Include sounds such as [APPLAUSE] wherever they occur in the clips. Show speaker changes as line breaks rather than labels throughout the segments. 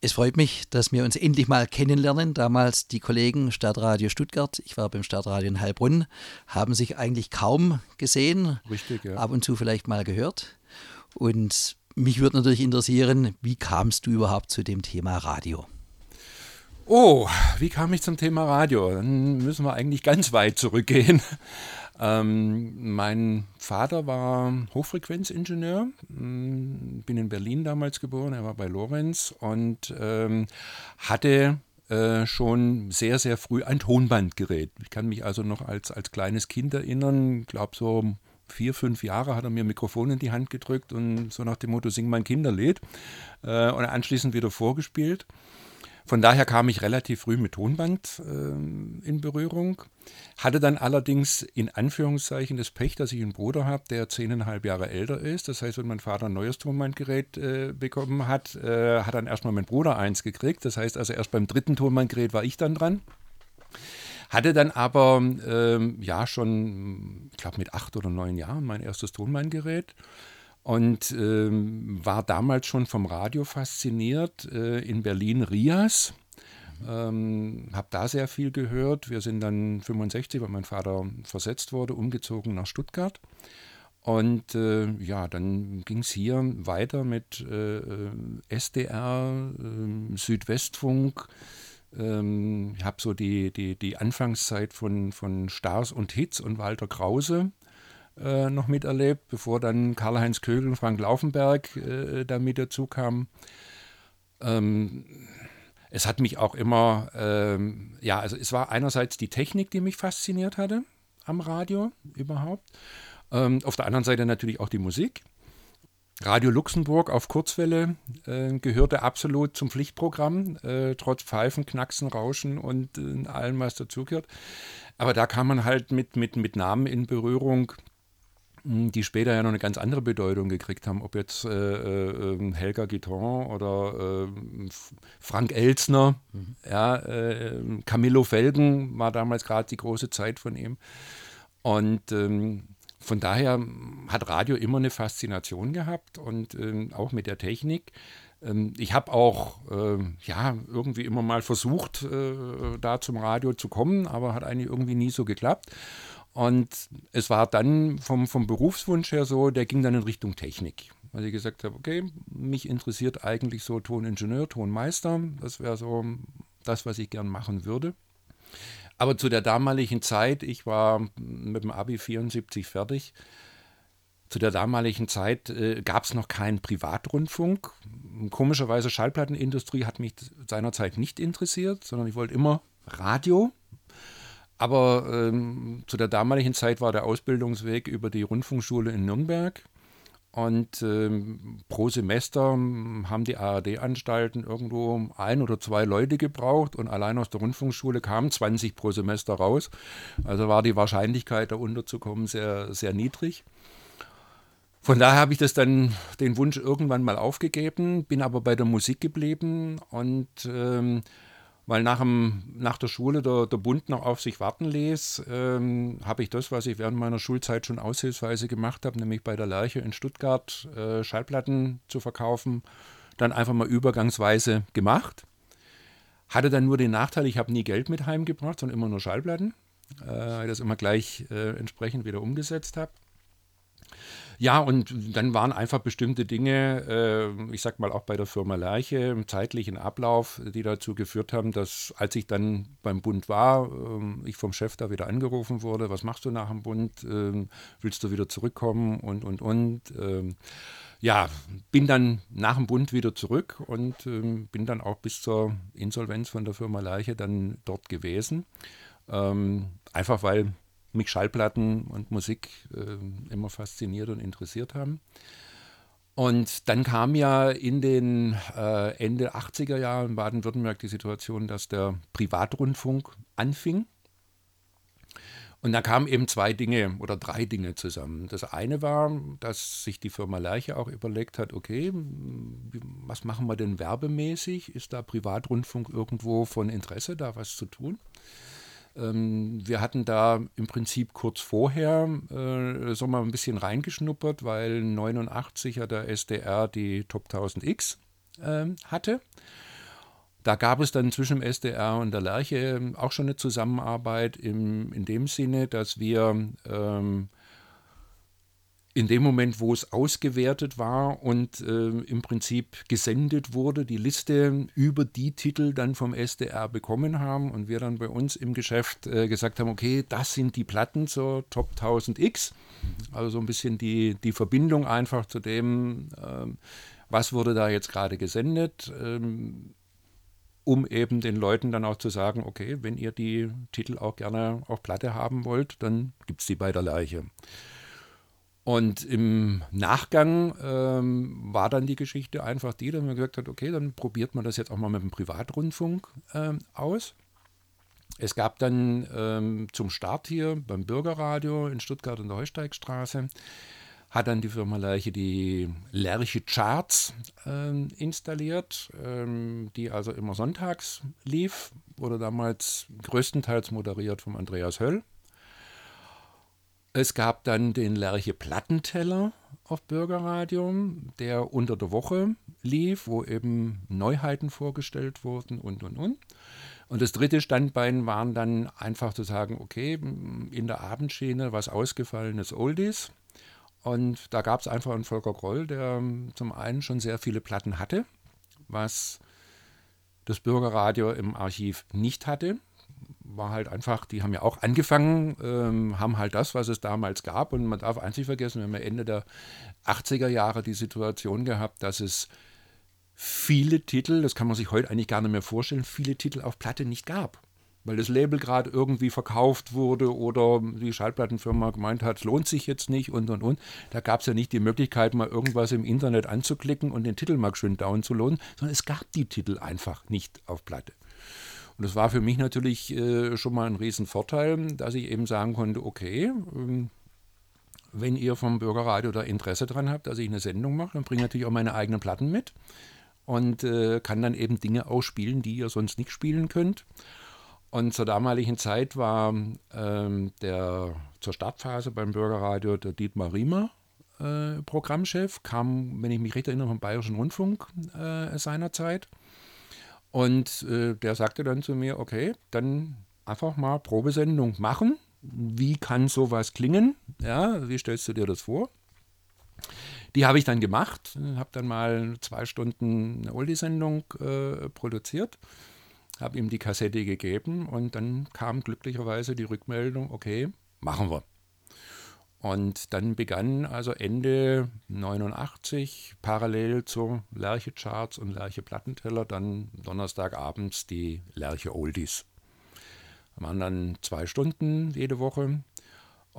Es freut mich, dass wir uns endlich mal kennenlernen. Damals die Kollegen Stadtradio Stuttgart, ich war beim Stadtradio in Heilbrunn, haben sich eigentlich kaum gesehen.
Richtig, ja.
Ab und zu vielleicht mal gehört. Und mich würde natürlich interessieren, wie kamst du überhaupt zu dem Thema Radio?
Oh, wie kam ich zum Thema Radio? Dann müssen wir eigentlich ganz weit zurückgehen. [LAUGHS] Ähm, mein Vater war Hochfrequenzingenieur, hm, bin in Berlin damals geboren, er war bei Lorenz und ähm, hatte äh, schon sehr, sehr früh ein Tonbandgerät. Ich kann mich also noch als, als kleines Kind erinnern, ich glaube so vier, fünf Jahre hat er mir ein Mikrofon in die Hand gedrückt und so nach dem Motto, sing mein Kinderlied äh, und anschließend wieder vorgespielt. Von daher kam ich relativ früh mit Tonband äh, in Berührung. Hatte dann allerdings in Anführungszeichen das Pech, dass ich einen Bruder habe, der zehneinhalb Jahre älter ist. Das heißt, wenn mein Vater ein neues Tonbandgerät äh, bekommen hat, äh, hat dann erstmal mein Bruder eins gekriegt. Das heißt also, erst beim dritten Tonbandgerät war ich dann dran. Hatte dann aber ähm, ja schon, ich glaube mit acht oder neun Jahren mein erstes Tonbandgerät und ähm, war damals schon vom Radio fasziniert. Äh, in Berlin Rias. Ähm, habe da sehr viel gehört. Wir sind dann 65, weil mein Vater versetzt wurde, umgezogen nach Stuttgart. Und äh, ja, dann ging es hier weiter mit äh, SDR, äh, Südwestfunk. Ähm, ich habe so die, die, die Anfangszeit von, von Stars und Hits und Walter Krause äh, noch miterlebt, bevor dann Karl-Heinz Kögel und Frank Laufenberg äh, da mit dazu kamen. Ähm, es hat mich auch immer, ähm, ja, also es war einerseits die Technik, die mich fasziniert hatte am Radio überhaupt. Ähm, auf der anderen Seite natürlich auch die Musik. Radio Luxemburg auf Kurzwelle äh, gehörte absolut zum Pflichtprogramm, äh, trotz Pfeifen, Knacksen, Rauschen und äh, allem, was dazugehört. Aber da kam man halt mit, mit, mit Namen in Berührung, die später ja noch eine ganz andere Bedeutung gekriegt haben, ob jetzt äh, äh, ähm, Helga Guiton oder äh, Frank Elsner, mhm. ja, äh, Camillo Felgen war damals gerade die große Zeit von ihm. Und ähm, von daher hat Radio immer eine Faszination gehabt und ähm, auch mit der Technik. Ähm, ich habe auch ja, irgendwie immer mal versucht, äh, da zum Radio zu kommen, aber hat eigentlich irgendwie nie so geklappt. Und es war dann vom, vom Berufswunsch her so, der ging dann in Richtung Technik. Weil ich gesagt habe, okay, mich interessiert eigentlich so Toningenieur, Tonmeister. Das wäre so das, was ich gern machen würde. Aber zu der damaligen Zeit, ich war mit dem Abi 74 fertig, zu der damaligen Zeit äh, gab es noch keinen Privatrundfunk. Komischerweise Schallplattenindustrie hat mich seinerzeit nicht interessiert, sondern ich wollte immer Radio. Aber ähm, zu der damaligen Zeit war der Ausbildungsweg über die Rundfunkschule in Nürnberg. Und ähm, pro Semester haben die ARD-Anstalten irgendwo ein oder zwei Leute gebraucht und allein aus der Rundfunkschule kamen 20 pro Semester raus. Also war die Wahrscheinlichkeit, da unterzukommen, sehr, sehr niedrig. Von daher habe ich das dann den Wunsch irgendwann mal aufgegeben, bin aber bei der Musik geblieben und ähm, weil nach, dem, nach der Schule der, der Bund noch auf sich warten ließ, ähm, habe ich das, was ich während meiner Schulzeit schon aushilfsweise gemacht habe, nämlich bei der Lerche in Stuttgart äh, Schallplatten zu verkaufen, dann einfach mal übergangsweise gemacht. Hatte dann nur den Nachteil, ich habe nie Geld mit heimgebracht, sondern immer nur Schallplatten, äh, das immer gleich äh, entsprechend wieder umgesetzt habe. Ja, und dann waren einfach bestimmte Dinge, äh, ich sag mal auch bei der Firma Lerche, im zeitlichen Ablauf, die dazu geführt haben, dass als ich dann beim Bund war, äh, ich vom Chef da wieder angerufen wurde, was machst du nach dem Bund, äh, willst du wieder zurückkommen und, und, und. Ähm, ja, bin dann nach dem Bund wieder zurück und ähm, bin dann auch bis zur Insolvenz von der Firma Lerche dann dort gewesen. Ähm, einfach weil mich Schallplatten und Musik äh, immer fasziniert und interessiert haben. Und dann kam ja in den äh, Ende 80er Jahren in Baden-Württemberg die Situation, dass der Privatrundfunk anfing. Und da kamen eben zwei Dinge oder drei Dinge zusammen. Das eine war, dass sich die Firma Lerche auch überlegt hat, okay, was machen wir denn werbemäßig? Ist da Privatrundfunk irgendwo von Interesse, da was zu tun? Ähm, wir hatten da im Prinzip kurz vorher äh, so mal ein bisschen reingeschnuppert, weil 89 ja der SDR die Top 1000X äh, hatte. da gab es dann zwischen dem SDR und der Lerche auch schon eine Zusammenarbeit im, in dem Sinne, dass wir ähm, in dem Moment, wo es ausgewertet war und äh, im Prinzip gesendet wurde, die Liste über die Titel dann vom SDR bekommen haben und wir dann bei uns im Geschäft äh, gesagt haben, okay, das sind die Platten zur Top 1000X. Also so ein bisschen die, die Verbindung einfach zu dem, äh, was wurde da jetzt gerade gesendet, ähm, um eben den Leuten dann auch zu sagen, okay, wenn ihr die Titel auch gerne auf Platte haben wollt, dann gibt es die bei der Leiche. Und im Nachgang ähm, war dann die Geschichte einfach die, dass man gesagt hat, okay, dann probiert man das jetzt auch mal mit dem Privatrundfunk ähm, aus. Es gab dann ähm, zum Start hier beim Bürgerradio in Stuttgart in der Heusteigstraße, hat dann die Firma Lerche die Lerche Charts ähm, installiert, ähm, die also immer sonntags lief, wurde damals größtenteils moderiert vom Andreas Höll, es gab dann den Lerche Plattenteller auf Bürgerradio, der unter der Woche lief, wo eben Neuheiten vorgestellt wurden und, und, und. Und das dritte Standbein waren dann einfach zu sagen, okay, in der Abendschiene was ausgefallenes Oldies. Und da gab es einfach einen Volker Groll, der zum einen schon sehr viele Platten hatte, was das Bürgerradio im Archiv nicht hatte war halt einfach, die haben ja auch angefangen, ähm, haben halt das, was es damals gab. Und man darf nicht vergessen, wir haben Ende der 80er Jahre die Situation gehabt, dass es viele Titel, das kann man sich heute eigentlich gar nicht mehr vorstellen, viele Titel auf Platte nicht gab. Weil das Label gerade irgendwie verkauft wurde oder die Schallplattenfirma gemeint hat, es lohnt sich jetzt nicht und und und. Da gab es ja nicht die Möglichkeit, mal irgendwas im Internet anzuklicken und den Titel mal schön down zu lohnen, sondern es gab die Titel einfach nicht auf Platte. Und das war für mich natürlich äh, schon mal ein Riesenvorteil, dass ich eben sagen konnte, okay, ähm, wenn ihr vom Bürgerradio da Interesse dran habt, dass ich eine Sendung mache, dann bringe ich natürlich auch meine eigenen Platten mit und äh, kann dann eben Dinge ausspielen, die ihr sonst nicht spielen könnt. Und zur damaligen Zeit war ähm, der zur Startphase beim Bürgerradio der Dietmar Riemer äh, Programmchef, kam, wenn ich mich recht erinnere, vom Bayerischen Rundfunk äh, seinerzeit. Und äh, der sagte dann zu mir, okay, dann einfach mal Probesendung machen. Wie kann sowas klingen? Ja, wie stellst du dir das vor? Die habe ich dann gemacht, habe dann mal zwei Stunden eine Oldie-Sendung äh, produziert, habe ihm die Kassette gegeben und dann kam glücklicherweise die Rückmeldung, okay, machen wir. Und dann begann also Ende 89 parallel zu Lerche Charts und Lerche Plattenteller dann Donnerstagabends die Lerche Oldies. Waren dann zwei Stunden jede Woche.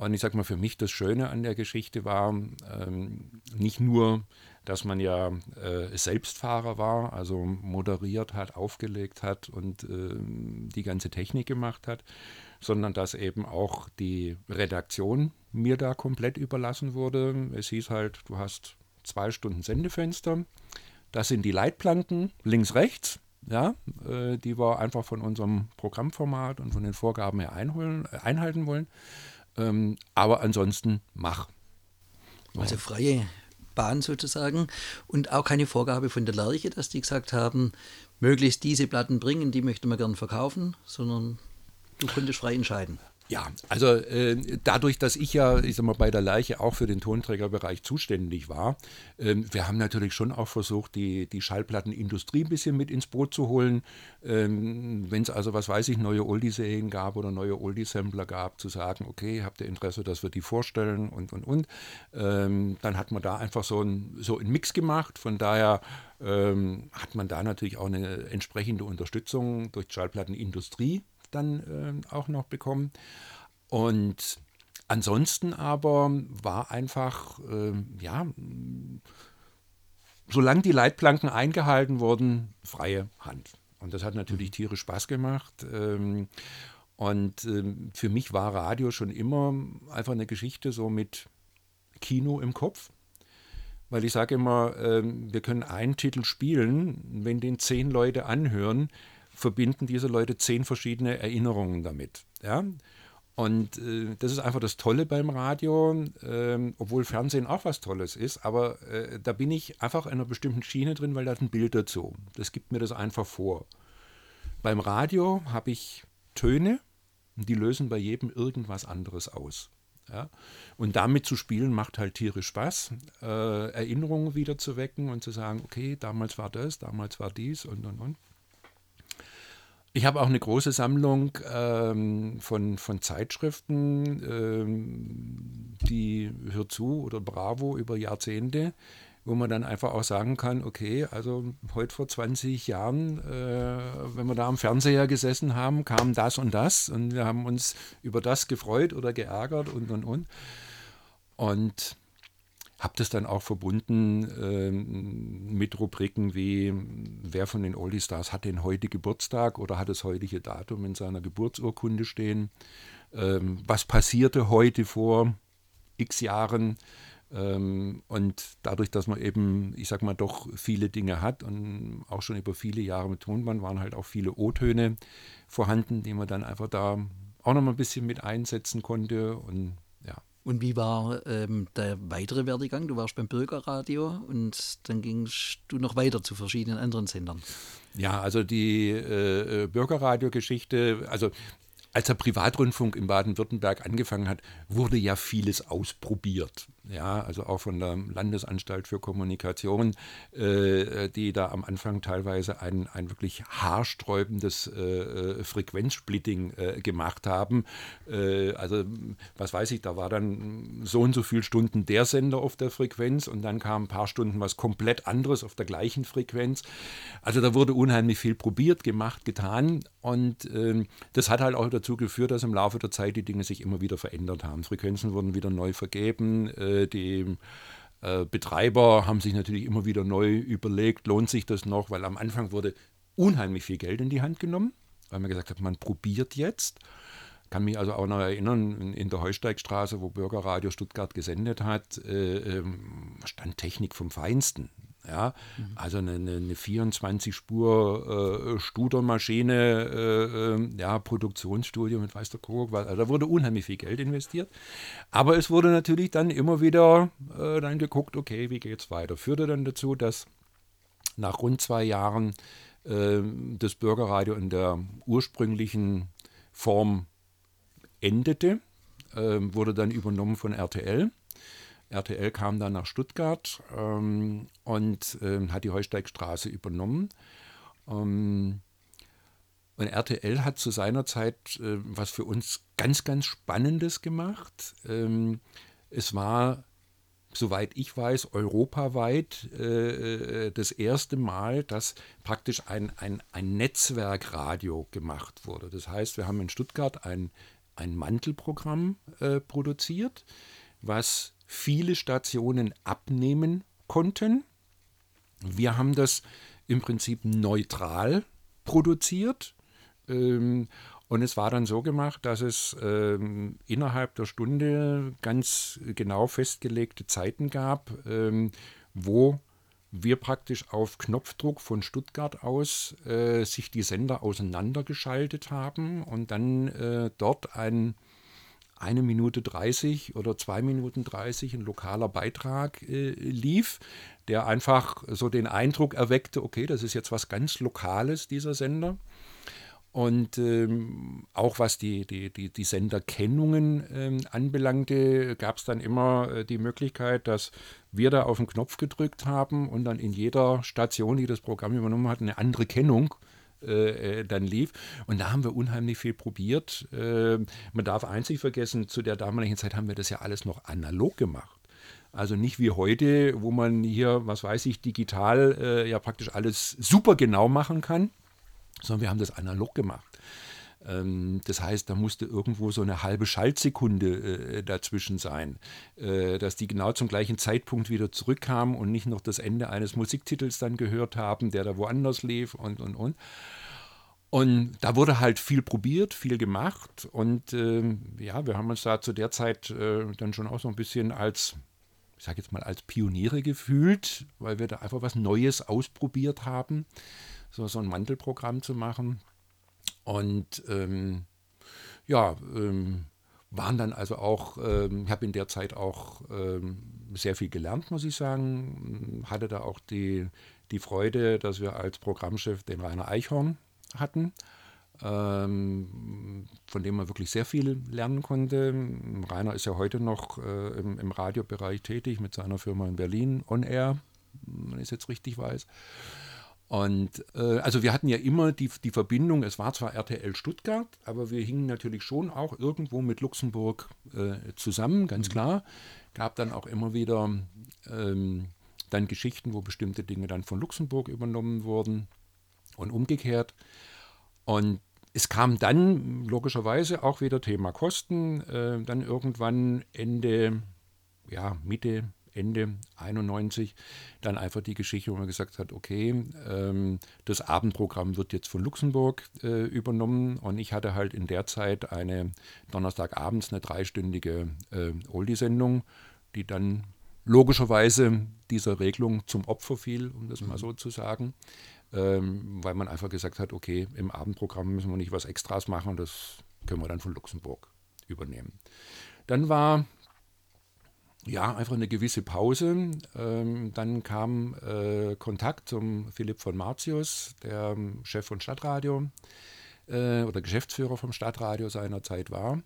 Und ich sag mal, für mich das Schöne an der Geschichte war ähm, nicht nur, dass man ja äh, Selbstfahrer war, also moderiert hat, aufgelegt hat und äh, die ganze Technik gemacht hat, sondern dass eben auch die Redaktion mir da komplett überlassen wurde. Es hieß halt, du hast zwei Stunden Sendefenster, das sind die Leitplanken links, rechts. Ja, äh, die wir einfach von unserem Programmformat und von den Vorgaben her einholen, äh, einhalten wollen. Ähm, aber ansonsten mach.
Also freie Bahn sozusagen und auch keine Vorgabe von der Lerche, dass die gesagt haben, möglichst diese Platten bringen, die möchten wir gern verkaufen, sondern Du konntest frei entscheiden.
Ja, also äh, dadurch, dass ich ja, ich sag mal, bei der Leiche auch für den Tonträgerbereich zuständig war, äh, wir haben natürlich schon auch versucht, die, die Schallplattenindustrie ein bisschen mit ins Boot zu holen. Ähm, Wenn es also, was weiß ich, neue Oldie-Serien gab oder neue Oldie-Sampler gab, zu sagen, okay, habt ihr Interesse, dass wir die vorstellen und, und, und. Ähm, dann hat man da einfach so ein, so einen Mix gemacht. Von daher ähm, hat man da natürlich auch eine entsprechende Unterstützung durch die Schallplattenindustrie dann äh, auch noch bekommen. Und ansonsten aber war einfach, äh, ja, solange die Leitplanken eingehalten wurden, freie Hand. Und das hat natürlich mhm. tierisch Spaß gemacht. Ähm, und ähm, für mich war Radio schon immer einfach eine Geschichte so mit Kino im Kopf. Weil ich sage immer, ähm, wir können einen Titel spielen, wenn den zehn Leute anhören, verbinden diese Leute zehn verschiedene Erinnerungen damit. Ja? Und äh, das ist einfach das Tolle beim Radio, äh, obwohl Fernsehen auch was Tolles ist, aber äh, da bin ich einfach in einer bestimmten Schiene drin, weil da ist ein Bild dazu. Das gibt mir das einfach vor. beim Radio habe ich Töne, die lösen bei jedem irgendwas anderes aus. Ja? Und damit zu spielen macht halt tierisch Spaß, äh, Erinnerungen wieder zu wecken und zu sagen, okay, damals war das, damals war dies und und und. Ich habe auch eine große Sammlung ähm, von, von Zeitschriften, ähm, die Hör zu oder Bravo über Jahrzehnte, wo man dann einfach auch sagen kann, okay, also heute vor 20 Jahren, äh, wenn wir da am Fernseher gesessen haben, kam das und das und wir haben uns über das gefreut oder geärgert und und und. Und habe das dann auch verbunden äh, mit Rubriken wie, wer von den Oldie Stars hat denn heute Geburtstag oder hat das heutige Datum in seiner Geburtsurkunde stehen? Ähm, was passierte heute vor x Jahren? Ähm, und dadurch, dass man eben, ich sag mal, doch viele Dinge hat und auch schon über viele Jahre mit Tonband waren halt auch viele O-Töne vorhanden, die man dann einfach da auch noch mal ein bisschen mit einsetzen konnte und
und wie war ähm, der weitere Werdegang? Du warst beim Bürgerradio und dann gingst du noch weiter zu verschiedenen anderen Sendern.
Ja, also die äh, äh Bürgerradio-Geschichte, also als der Privatrundfunk in Baden-Württemberg angefangen hat, wurde ja vieles ausprobiert. Ja, also auch von der Landesanstalt für Kommunikation, äh, die da am Anfang teilweise ein, ein wirklich haarsträubendes äh, äh, Frequenzsplitting äh, gemacht haben. Äh, also, was weiß ich, da war dann so und so viele Stunden der Sender auf der Frequenz und dann kam ein paar Stunden was komplett anderes auf der gleichen Frequenz. Also, da wurde unheimlich viel probiert, gemacht, getan und ähm, das hat halt auch dazu geführt, dass im Laufe der Zeit die Dinge sich immer wieder verändert haben. Frequenzen wurden wieder neu vergeben. Äh, die äh, Betreiber haben sich natürlich immer wieder neu überlegt, lohnt sich das noch, weil am Anfang wurde unheimlich viel Geld in die Hand genommen, weil man gesagt hat, man probiert jetzt. Kann mich also auch noch erinnern, in der Heusteigstraße, wo Bürgerradio Stuttgart gesendet hat, äh, ähm, stand Technik vom Feinsten. Ja, mhm. also eine, eine 24-Spur äh, äh, ähm, ja, Produktionsstudio mit weiß der Kuckuck, also da wurde unheimlich viel Geld investiert. Aber es wurde natürlich dann immer wieder äh, dann geguckt, okay, wie geht es weiter? Führte dann dazu, dass nach rund zwei Jahren ähm, das Bürgerradio in der ursprünglichen Form endete, ähm, wurde dann übernommen von RTL. RTL kam dann nach Stuttgart ähm, und ähm, hat die Heusteigstraße übernommen. Ähm, und RTL hat zu seiner Zeit äh, was für uns ganz, ganz Spannendes gemacht. Ähm, es war, soweit ich weiß, europaweit äh, äh, das erste Mal, dass praktisch ein, ein, ein Netzwerkradio gemacht wurde. Das heißt, wir haben in Stuttgart ein, ein Mantelprogramm äh, produziert, was viele Stationen abnehmen konnten. Wir haben das im Prinzip neutral produziert. Ähm, und es war dann so gemacht, dass es ähm, innerhalb der Stunde ganz genau festgelegte Zeiten gab, ähm, wo wir praktisch auf Knopfdruck von Stuttgart aus äh, sich die Sender auseinandergeschaltet haben und dann äh, dort ein eine Minute 30 oder zwei Minuten 30 ein lokaler Beitrag äh, lief, der einfach so den Eindruck erweckte, okay, das ist jetzt was ganz Lokales, dieser Sender. Und ähm, auch was die, die, die, die Senderkennungen ähm, anbelangte, gab es dann immer äh, die Möglichkeit, dass wir da auf den Knopf gedrückt haben und dann in jeder Station, die das Programm übernommen hat, eine andere Kennung äh, äh, dann lief. Und da haben wir unheimlich viel probiert. Äh, man darf einzig vergessen, zu der damaligen Zeit haben wir das ja alles noch analog gemacht. Also nicht wie heute, wo man hier, was weiß ich, digital äh, ja praktisch alles super genau machen kann, sondern wir haben das analog gemacht. Ähm, das heißt, da musste irgendwo so eine halbe Schaltsekunde äh, dazwischen sein, äh, dass die genau zum gleichen Zeitpunkt wieder zurückkamen und nicht noch das Ende eines Musiktitels dann gehört haben, der da woanders lief und, und, und. Und da wurde halt viel probiert, viel gemacht. Und äh, ja, wir haben uns da zu der Zeit äh, dann schon auch so ein bisschen als, ich sage jetzt mal, als Pioniere gefühlt, weil wir da einfach was Neues ausprobiert haben, so, so ein Mantelprogramm zu machen. Und ähm, ja, ähm, waren dann also auch, ähm, ich habe in der Zeit auch ähm, sehr viel gelernt, muss ich sagen. Hatte da auch die, die Freude, dass wir als Programmchef den Rainer Eichhorn hatten, ähm, von dem man wirklich sehr viel lernen konnte. Rainer ist ja heute noch äh, im, im, Radiobereich tätig mit seiner Firma in Berlin, On Air, wenn ich es jetzt richtig weiß. Und äh, also wir hatten ja immer die, die Verbindung, es war zwar RTL Stuttgart, aber wir hingen natürlich schon auch irgendwo mit Luxemburg äh, zusammen, ganz mhm. klar. Gab dann auch immer wieder ähm, dann Geschichten, wo bestimmte Dinge dann von Luxemburg übernommen wurden und umgekehrt. Und es kam dann logischerweise auch wieder Thema Kosten, äh, dann irgendwann Ende, ja, Mitte, Ende 91 dann einfach die Geschichte, wo man gesagt hat, okay, ähm, das Abendprogramm wird jetzt von Luxemburg äh, übernommen und ich hatte halt in der Zeit eine Donnerstagabends eine dreistündige äh, Oldie-Sendung, die dann logischerweise dieser Regelung zum Opfer fiel, um das mhm. mal so zu sagen ähm, weil man einfach gesagt hat, okay, im Abendprogramm müssen wir nicht was Extras machen, das können wir dann von Luxemburg übernehmen. Dann war ja einfach eine gewisse Pause. Ähm, dann kam äh, Kontakt zum Philipp von Martius, der Chef von Stadtradio äh, oder Geschäftsführer vom Stadtradio seiner Zeit war.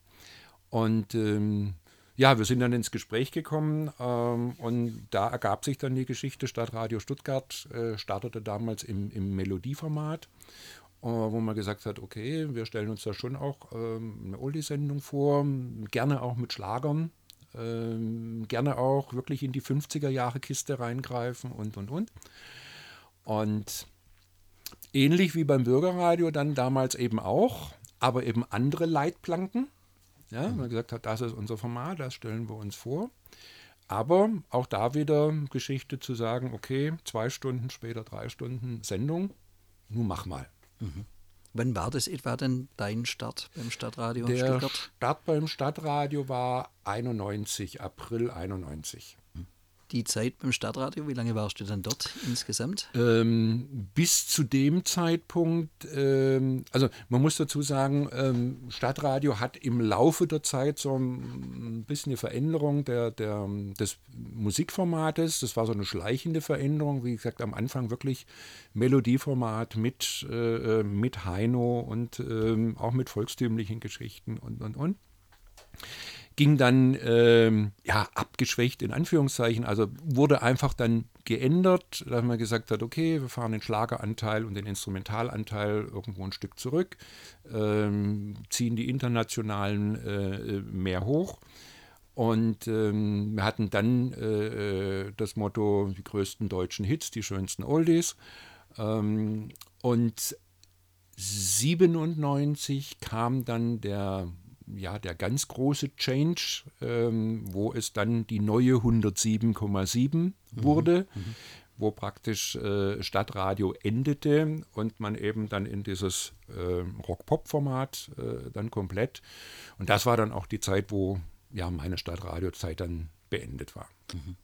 Und ähm, ja, wir sind dann ins Gespräch gekommen ähm, und da ergab sich dann die Geschichte. Stadtradio Stuttgart äh, startete damals im, im Melodieformat, äh, wo man gesagt hat, okay, wir stellen uns da schon auch ähm, eine Oldie-Sendung vor, gerne auch mit Schlagern, ähm, gerne auch wirklich in die 50er-Jahre-Kiste reingreifen und, und, und. Und ähnlich wie beim Bürgerradio dann damals eben auch, aber eben andere Leitplanken. Ja, man gesagt hat, das ist unser Format, das stellen wir uns vor. Aber auch da wieder Geschichte zu sagen, okay, zwei Stunden später, drei Stunden Sendung, nun mach mal.
Mhm. Wann war das etwa denn dein Start beim Stadtradio
Der Stuttgart? Start beim Stadtradio war 91, April 91
die Zeit beim Stadtradio? Wie lange warst du dann dort insgesamt?
Ähm, bis zu dem Zeitpunkt, ähm, also man muss dazu sagen, ähm, Stadtradio hat im Laufe der Zeit so ein bisschen eine Veränderung der, der, des Musikformates. Das war so eine schleichende Veränderung. Wie gesagt, am Anfang wirklich Melodieformat mit, äh, mit Heino und äh, auch mit volkstümlichen Geschichten und, und, und ging dann ähm, ja abgeschwächt in Anführungszeichen, also wurde einfach dann geändert, dass man gesagt hat, okay, wir fahren den Schlageranteil und den Instrumentalanteil irgendwo ein Stück zurück, ähm, ziehen die internationalen äh, mehr hoch. Und ähm, wir hatten dann äh, äh das Motto, die größten deutschen Hits, die schönsten Oldies. Ähm, und 97 kam dann der ja, der ganz große Change, ähm, wo es dann die neue 107,7 mhm. wurde, mhm. wo praktisch äh, Stadtradio endete und man eben dann in dieses äh, Rock-Pop-Format äh, dann komplett. Und das war dann auch die Zeit, wo ja meine Stadtradio-Zeit dann beendet war.
Mhm.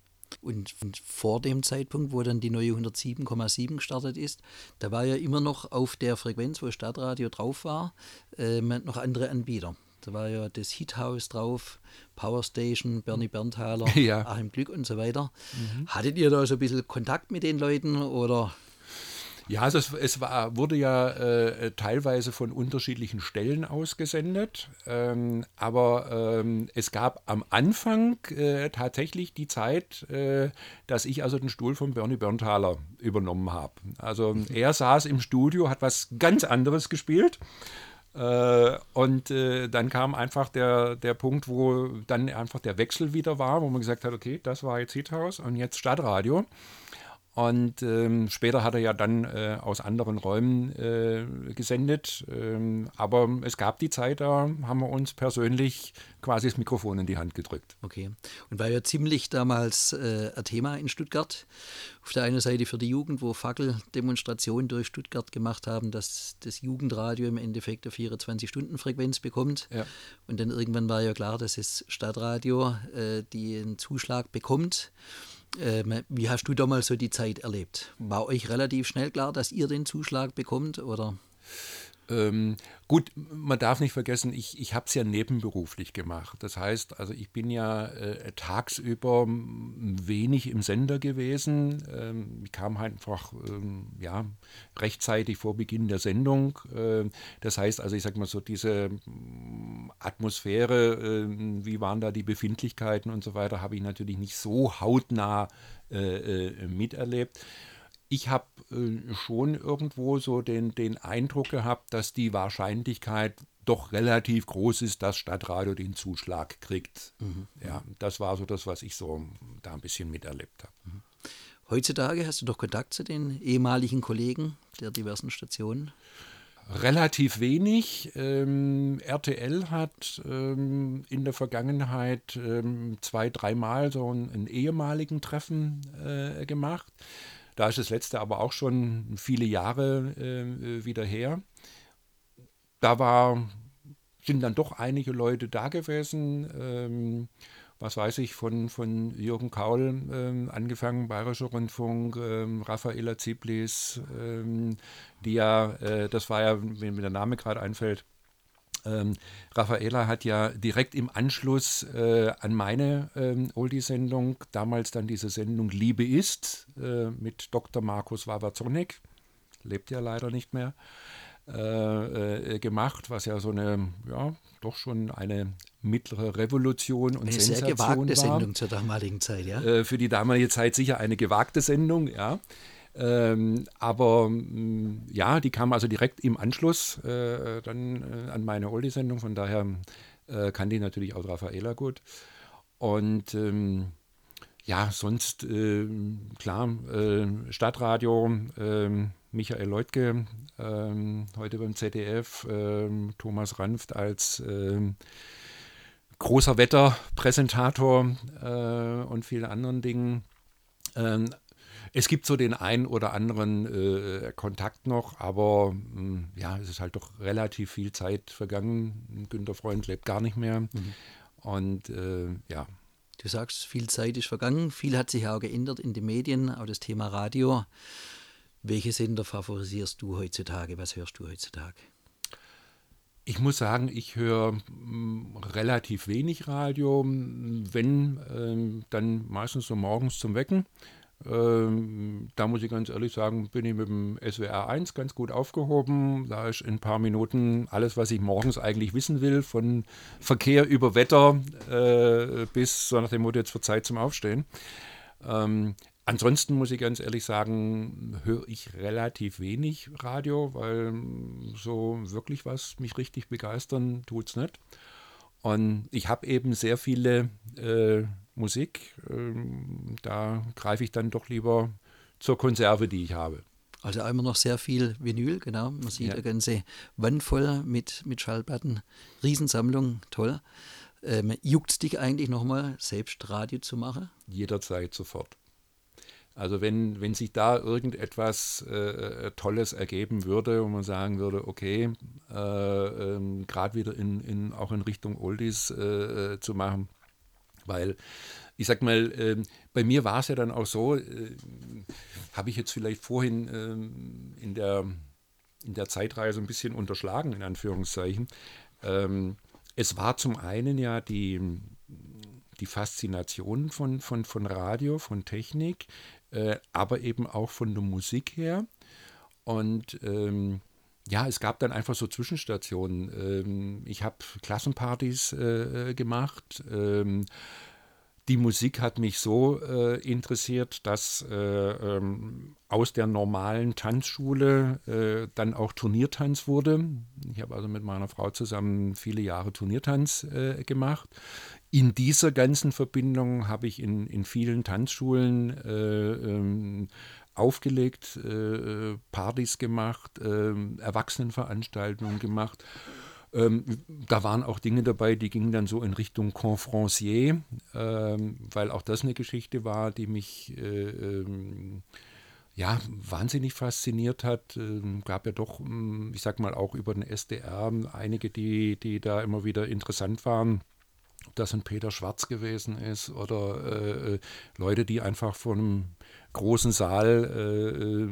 Und vor dem Zeitpunkt, wo dann die neue 107,7 gestartet ist, da war ja immer noch auf der Frequenz, wo Stadtradio drauf war, äh, noch andere Anbieter. Da war ja das Hithaus drauf, Power Station, Bernie Berntaler, [LAUGHS] ja. Achim Glück und so weiter. Mhm. Hattet ihr da so ein bisschen Kontakt mit den Leuten oder?
Ja, also es, es war, wurde ja äh, teilweise von unterschiedlichen Stellen ausgesendet, ähm, aber ähm, es gab am Anfang äh, tatsächlich die Zeit, äh, dass ich also den Stuhl von Bernie Berntaler übernommen habe. Also mhm. er saß im Studio, hat was ganz anderes gespielt und äh, dann kam einfach der, der Punkt, wo dann einfach der Wechsel wieder war, wo man gesagt hat, okay, das war jetzt Hithaus und jetzt Stadtradio. Und ähm, später hat er ja dann äh, aus anderen Räumen äh, gesendet. Ähm, aber es gab die Zeit, da haben wir uns persönlich quasi das Mikrofon in die Hand gedrückt.
Okay. Und war ja ziemlich damals äh, ein Thema in Stuttgart. Auf der einen Seite für die Jugend, wo Fackeldemonstrationen durch Stuttgart gemacht haben, dass das Jugendradio im Endeffekt eine 24-Stunden-Frequenz bekommt. Ja. Und dann irgendwann war ja klar, dass das Stadtradio äh, den Zuschlag bekommt. Ähm, wie hast du damals so die Zeit erlebt? War euch relativ schnell klar, dass ihr den Zuschlag bekommt oder?
Ähm, gut, man darf nicht vergessen, ich, ich habe es ja nebenberuflich gemacht. Das heißt, also ich bin ja äh, tagsüber wenig im Sender gewesen. Ähm, ich kam halt einfach ähm, ja, rechtzeitig vor Beginn der Sendung. Äh, das heißt, also ich sage mal so, diese Atmosphäre, äh, wie waren da die Befindlichkeiten und so weiter, habe ich natürlich nicht so hautnah äh, äh, miterlebt ich habe äh, schon irgendwo so den, den Eindruck gehabt, dass die Wahrscheinlichkeit doch relativ groß ist, dass Stadtradio den Zuschlag kriegt. Mhm. Ja, das war so das, was ich so da ein bisschen miterlebt habe. Mhm.
Heutzutage hast du doch Kontakt zu den ehemaligen Kollegen der diversen Stationen?
Relativ wenig. Ähm, RTL hat ähm, in der Vergangenheit ähm, zwei, dreimal so einen, einen ehemaligen Treffen äh, gemacht. Da ist das letzte aber auch schon viele Jahre äh, wieder her. Da war, sind dann doch einige Leute da gewesen. Ähm, was weiß ich, von, von Jürgen Kaul ähm, angefangen, Bayerischer Rundfunk, ähm, Raffaela Ziblis, ähm, die ja, äh, das war ja, wenn mir der Name gerade einfällt, ähm, Raffaela hat ja direkt im Anschluss äh, an meine ähm, Oldie-Sendung, damals dann diese Sendung Liebe ist, äh, mit Dr. Markus Wawazonek, lebt ja leider nicht mehr, äh, äh, gemacht, was ja so eine, ja, doch schon eine mittlere Revolution und eine Sensation sehr gewagte war.
Sendung zur damaligen Zeit, ja.
Äh, für die damalige Zeit sicher eine gewagte Sendung, ja. Ähm, aber mh, mm, ja, die kam also direkt im Anschluss äh, dann äh, an meine Oldie-Sendung, von daher äh, kann die natürlich auch Raffaela gut. Und ähm, ja, sonst äh, klar, äh, Stadtradio, ähm, Michael Leutke, ähm, heute beim ZDF, ähm, Thomas Ranft als großer Wetterpräsentator äh, und vielen anderen Dingen. Ähm, es gibt so den einen oder anderen äh, Kontakt noch, aber mh, hm, ja, es ist halt doch relativ viel Zeit vergangen. Günter Freund lebt gar nicht mehr. Mhm. Und äh, ja.
Du sagst, viel Zeit ist vergangen, viel hat sich auch geändert in den Medien, auch das Thema Radio. Welche Sender favorisierst du heutzutage? Was hörst du heutzutage?
Ich muss sagen, ich höre hm, relativ wenig Radio, wenn äh, dann meistens so morgens zum Wecken. Ähm, da muss ich ganz ehrlich sagen, bin ich mit dem SWR 1 ganz gut aufgehoben. Da ist in ein paar Minuten alles, was ich morgens eigentlich wissen will, von Verkehr über Wetter äh, bis so nach dem Motto, jetzt wird Zeit zum Aufstehen. Ähm, ansonsten muss ich ganz ehrlich sagen, höre ich relativ wenig Radio, weil so wirklich was mich richtig begeistern tut es nicht. Und ich habe eben sehr viele äh, Musik. Ähm, da greife ich dann doch lieber zur Konserve, die ich habe.
Also immer noch sehr viel Vinyl, genau. Man sieht ja. eine ganze Wand voll mit, mit Schallplatten. Riesensammlung, toll. Ähm, Juckt es dich eigentlich nochmal, selbst Radio zu machen?
Jederzeit sofort. Also wenn, wenn sich da irgendetwas äh, äh Tolles ergeben würde und man sagen würde, okay, äh, äh, gerade wieder in, in, auch in Richtung Oldies äh, äh, zu machen, weil ich sag mal, äh, bei mir war es ja dann auch so, äh, habe ich jetzt vielleicht vorhin äh, in, der, in der Zeitreise ein bisschen unterschlagen, in Anführungszeichen. Ähm, es war zum einen ja die, die Faszination von, von, von Radio, von Technik, äh, aber eben auch von der Musik her. Und ähm, ja, es gab dann einfach so Zwischenstationen. Ähm, ich habe Klassenpartys äh, gemacht. Ähm, die Musik hat mich so äh, interessiert, dass äh, ähm, aus der normalen Tanzschule äh, dann auch Turniertanz wurde. Ich habe also mit meiner Frau zusammen viele Jahre Turniertanz äh, gemacht. In dieser ganzen Verbindung habe ich in, in vielen Tanzschulen äh, aufgelegt, äh, Partys gemacht, Erwachsenenveranstaltungen gemacht. Ähm, da waren auch Dinge dabei, die gingen dann so in Richtung Confrancier, ähm, weil auch das eine Geschichte war, die mich äh, ähm, ja, wahnsinnig fasziniert hat. Ähm, gab ja doch, hm, ich sag mal, auch über den SDR einige, die, die da immer wieder interessant waren. ob das ein Peter Schwarz gewesen ist oder äh, Leute, die einfach von einem großen Saal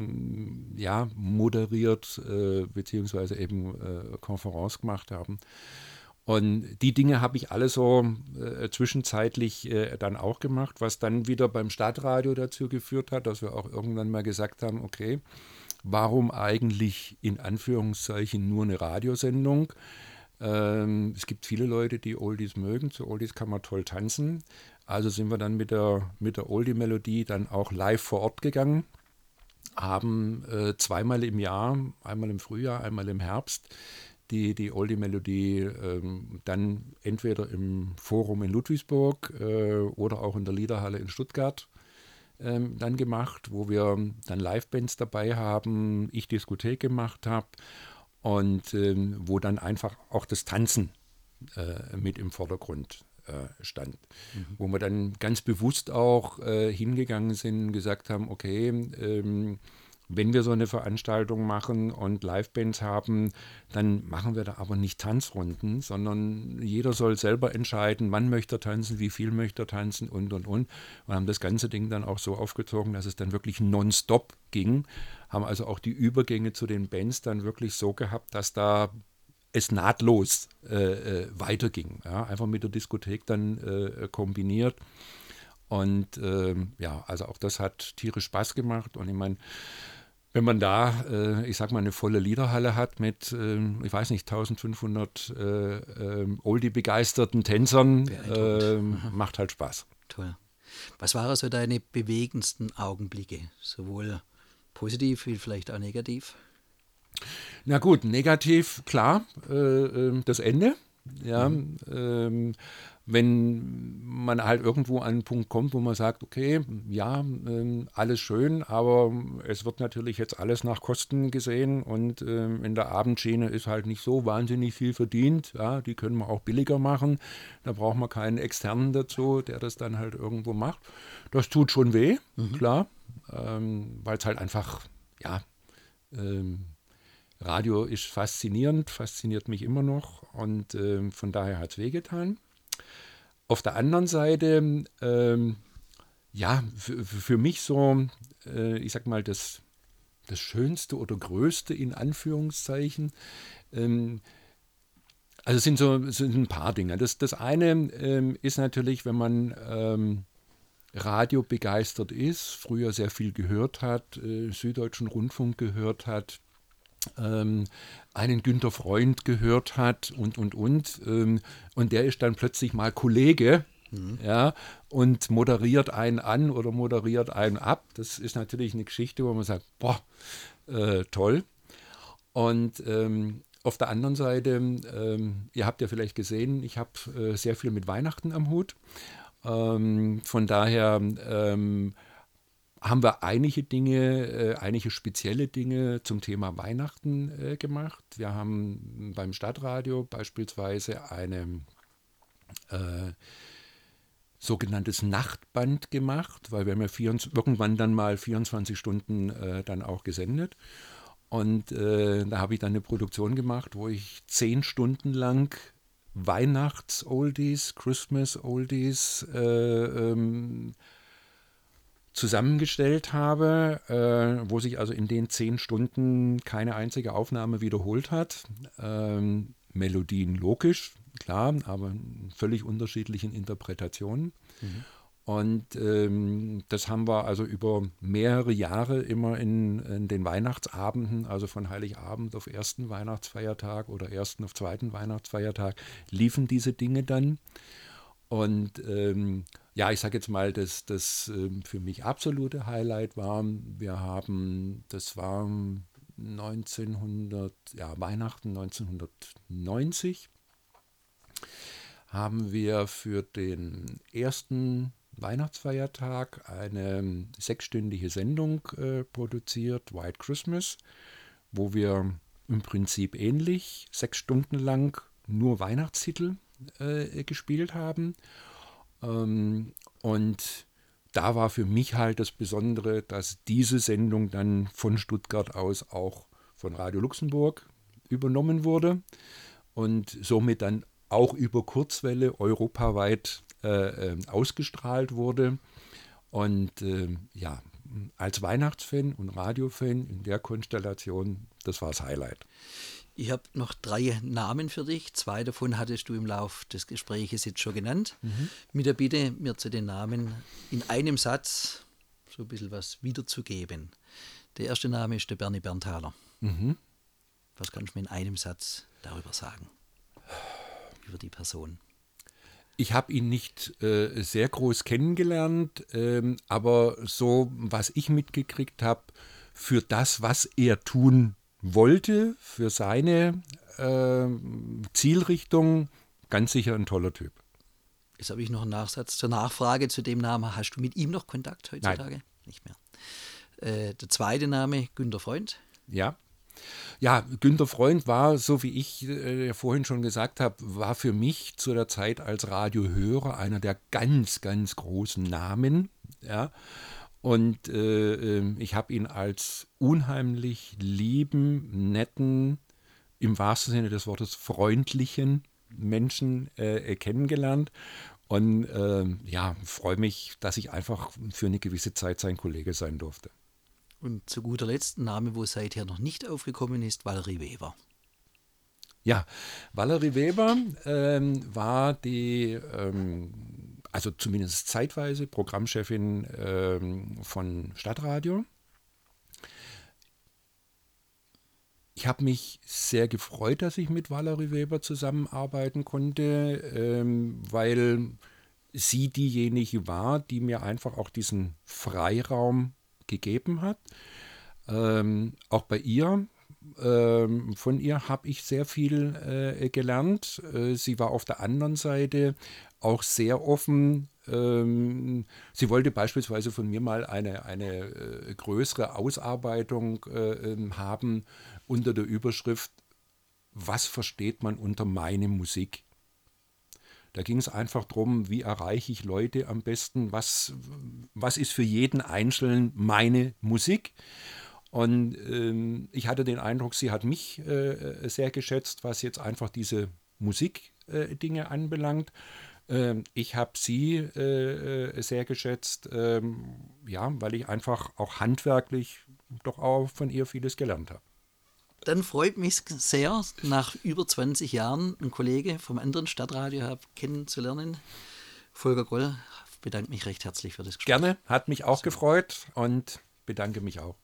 äh, ja, moderiert äh, beziehungsweise eben äh, Konferenz gemacht haben. Und die Dinge habe ich alle so äh, zwischenzeitlich äh, dann auch gemacht, was dann wieder beim Stadtradio dazu geführt hat, dass wir auch irgendwann mal gesagt haben, okay, warum eigentlich in Anführungszeichen nur eine Radiosendung? Ähm, es gibt viele Leute, die Oldies mögen. Zu Oldies kann man toll tanzen. Also sind wir dann mit der, mit der Oldie-Melodie dann auch live vor Ort gegangen, haben äh, zweimal im Jahr, einmal im Frühjahr, einmal im Herbst, die, die Oldie-Melodie ähm, dann entweder im Forum in Ludwigsburg äh, oder auch in der Liederhalle in Stuttgart ähm, dann gemacht, wo wir dann Live-Bands dabei haben, ich Diskothek gemacht habe und ähm, wo dann einfach auch das Tanzen äh, mit im Vordergrund äh, stand. Mhm. Wo wir dann ganz bewusst auch äh, hingegangen sind und gesagt haben, okay, ähm, wenn wir so eine Veranstaltung machen und Livebands haben, dann machen wir da aber nicht Tanzrunden, sondern jeder soll selber entscheiden, wann möchte er tanzen, wie viel möchte er tanzen und und und. Wir haben das ganze Ding dann auch so aufgezogen, dass es dann wirklich nonstop ging. Haben also auch die Übergänge zu den Bands dann wirklich so gehabt, dass da es nahtlos äh, äh weiterging. Ja? Einfach mit der Diskothek dann äh, kombiniert. Und ähm, ja, also auch das hat tierisch Spaß gemacht. Und ich meine, wenn man da, äh, ich sag mal, eine volle Liederhalle hat mit, äh, ich weiß nicht, 1500 äh, ähm, Oldie-begeisterten Tänzern, ähm, macht halt Spaß.
Toll. Was waren so deine bewegendsten Augenblicke? Sowohl positiv wie vielleicht auch negativ?
Na gut, negativ, klar, äh, ähm, das Ende. Ja, mhm. ähm, wenn man halt irgendwo an einen Punkt kommt, wo man sagt, okay, ja, ähm, alles schön, aber es wird natürlich jetzt alles nach Kosten gesehen und ähm, in der Abendschiene ist halt nicht so wahnsinnig viel verdient. Ja, die können wir auch billiger machen. Da braucht man keinen externen dazu, der das dann halt irgendwo macht. Das tut schon weh, mhm. klar, ähm, weil es halt einfach, ja, ähm, Radio ist faszinierend, fasziniert mich immer noch und äh, von daher hat es wehgetan. Auf der anderen Seite, ähm, ja, für mich so, äh, ich sag mal, das, das Schönste oder Größte in Anführungszeichen, ähm, also sind so sind ein paar Dinge. Das, das eine ähm, ist natürlich, wenn man ähm, Radio begeistert ist, früher sehr viel gehört hat, äh, Süddeutschen Rundfunk gehört hat, ähm, einen Günter Freund gehört hat und, und, und. Ähm, und der ist dann plötzlich mal Kollege. Mhm. Ja, und moderiert einen an oder moderiert einen ab. Das ist natürlich eine Geschichte, wo man sagt, boah, äh, toll. Und ähm, auf der anderen Seite, ähm, ihr habt ja vielleicht gesehen, ich habe äh, sehr viel mit Weihnachten am Hut. Ähm, von daher ähm, haben wir einige Dinge, äh, einige spezielle Dinge zum Thema Weihnachten äh, gemacht. Wir haben beim Stadtradio beispielsweise eine äh, sogenanntes Nachtband gemacht, weil wir haben ja 24, irgendwann dann mal 24 Stunden äh, dann auch gesendet. Und äh, da habe ich dann eine Produktion gemacht, wo ich zehn Stunden lang Weihnachts-Oldies, Christmas-Oldies, äh, ähm, zusammengestellt habe, äh, wo sich also in den zehn Stunden keine einzige Aufnahme wiederholt hat. Ähm, Melodien logisch, klar, aber völlig unterschiedlichen Interpretationen. Mhm. Und ähm, das haben wir also über mehrere Jahre immer in, in, den Weihnachtsabenden, also von Heiligabend auf ersten Weihnachtsfeiertag oder ersten auf zweiten Weihnachtsfeiertag, liefen diese Dinge dann. Und ähm, ja, ich sage jetzt mal, dass das ähm, für mich absolute Highlight war. Wir haben, das war 1900, ja, Weihnachten 1990, haben wir für den ersten Weihnachtsfeiertag eine sechsstündige Sendung äh, produziert, White Christmas, wo wir im Prinzip ähnlich sechs Stunden lang nur Weihnachtstitel äh, gespielt haben. Ähm, und da war für mich halt das Besondere, dass diese Sendung dann von Stuttgart aus auch von Radio Luxemburg übernommen wurde und somit dann auch über Kurzwelle europaweit äh, äh, ausgestrahlt wurde. Und äh, ja, als Weihnachtsfan und Radiofan in der Konstellation, das war das Highlight.
Ich habe noch drei Namen für dich. Zwei davon hattest du im Lauf des Gespräches jetzt schon genannt. Mhm. Mit der Bitte, mir zu den Namen in einem Satz so ein bisschen was wiederzugeben. Der erste Name ist der Bernie Berntaler. Mhm. Was kannst du mir in einem Satz darüber sagen? Über die Person.
Ich habe ihn nicht äh, sehr groß kennengelernt, ähm, aber so, was ich mitgekriegt habe, für das, was er tun wollte, für seine äh, Zielrichtung, ganz sicher ein toller Typ.
Jetzt habe ich noch einen Nachsatz zur Nachfrage zu dem Namen. Hast du mit ihm noch Kontakt heutzutage?
Nein.
Nicht mehr. Äh, der zweite Name, Günter Freund.
Ja. Ja, Günter Freund war, so wie ich äh, vorhin schon gesagt habe, war für mich zu der Zeit als Radiohörer einer der ganz, ganz großen Namen. Ja. Und äh, ähm, ich habe ihn als unheimlich lieben, netten, im wahrsten Sinne des Wortes freundlichen Menschen äh, kennengelernt. Und äh, ja, freue mich, dass ich einfach für eine gewisse Zeit sein Kollege sein durfte.
Und zu guter Letzt ein Name, wo seither noch nicht aufgekommen ist, Valerie Weber.
Ja, Valerie Weber ähm, war die, ähm, also zumindest zeitweise, Programmchefin ähm, von Stadtradio. Ich habe mich sehr gefreut, dass ich mit Valerie Weber zusammenarbeiten konnte, ähm, weil sie diejenige war, die mir einfach auch diesen Freiraum gegeben hat. Ähm, auch bei ihr, ähm, von ihr habe ich sehr viel äh, gelernt. Äh, sie war auf der anderen Seite auch sehr offen. Ähm, sie wollte beispielsweise von mir mal eine, eine äh, größere Ausarbeitung äh, ähm, haben unter der Überschrift, was versteht man unter meine Musik? Da ging es einfach darum, wie erreiche ich Leute am besten, was, was ist für jeden Einzelnen meine Musik. Und ähm, ich hatte den Eindruck, sie hat mich äh, sehr geschätzt, was jetzt einfach diese Musikdinge äh, anbelangt. Ähm, ich habe sie äh, äh sehr geschätzt, ähm, ja, weil ich einfach auch handwerklich doch auch von ihr vieles gelernt habe.
Dann freut mich sehr, nach über 20 Jahren einen Kollege vom anderen Stadtradio kennenzulernen. Volker Groll, bedanke mich recht herzlich für das
Gespräch. Gerne, hat mich auch so. gefreut und bedanke mich auch.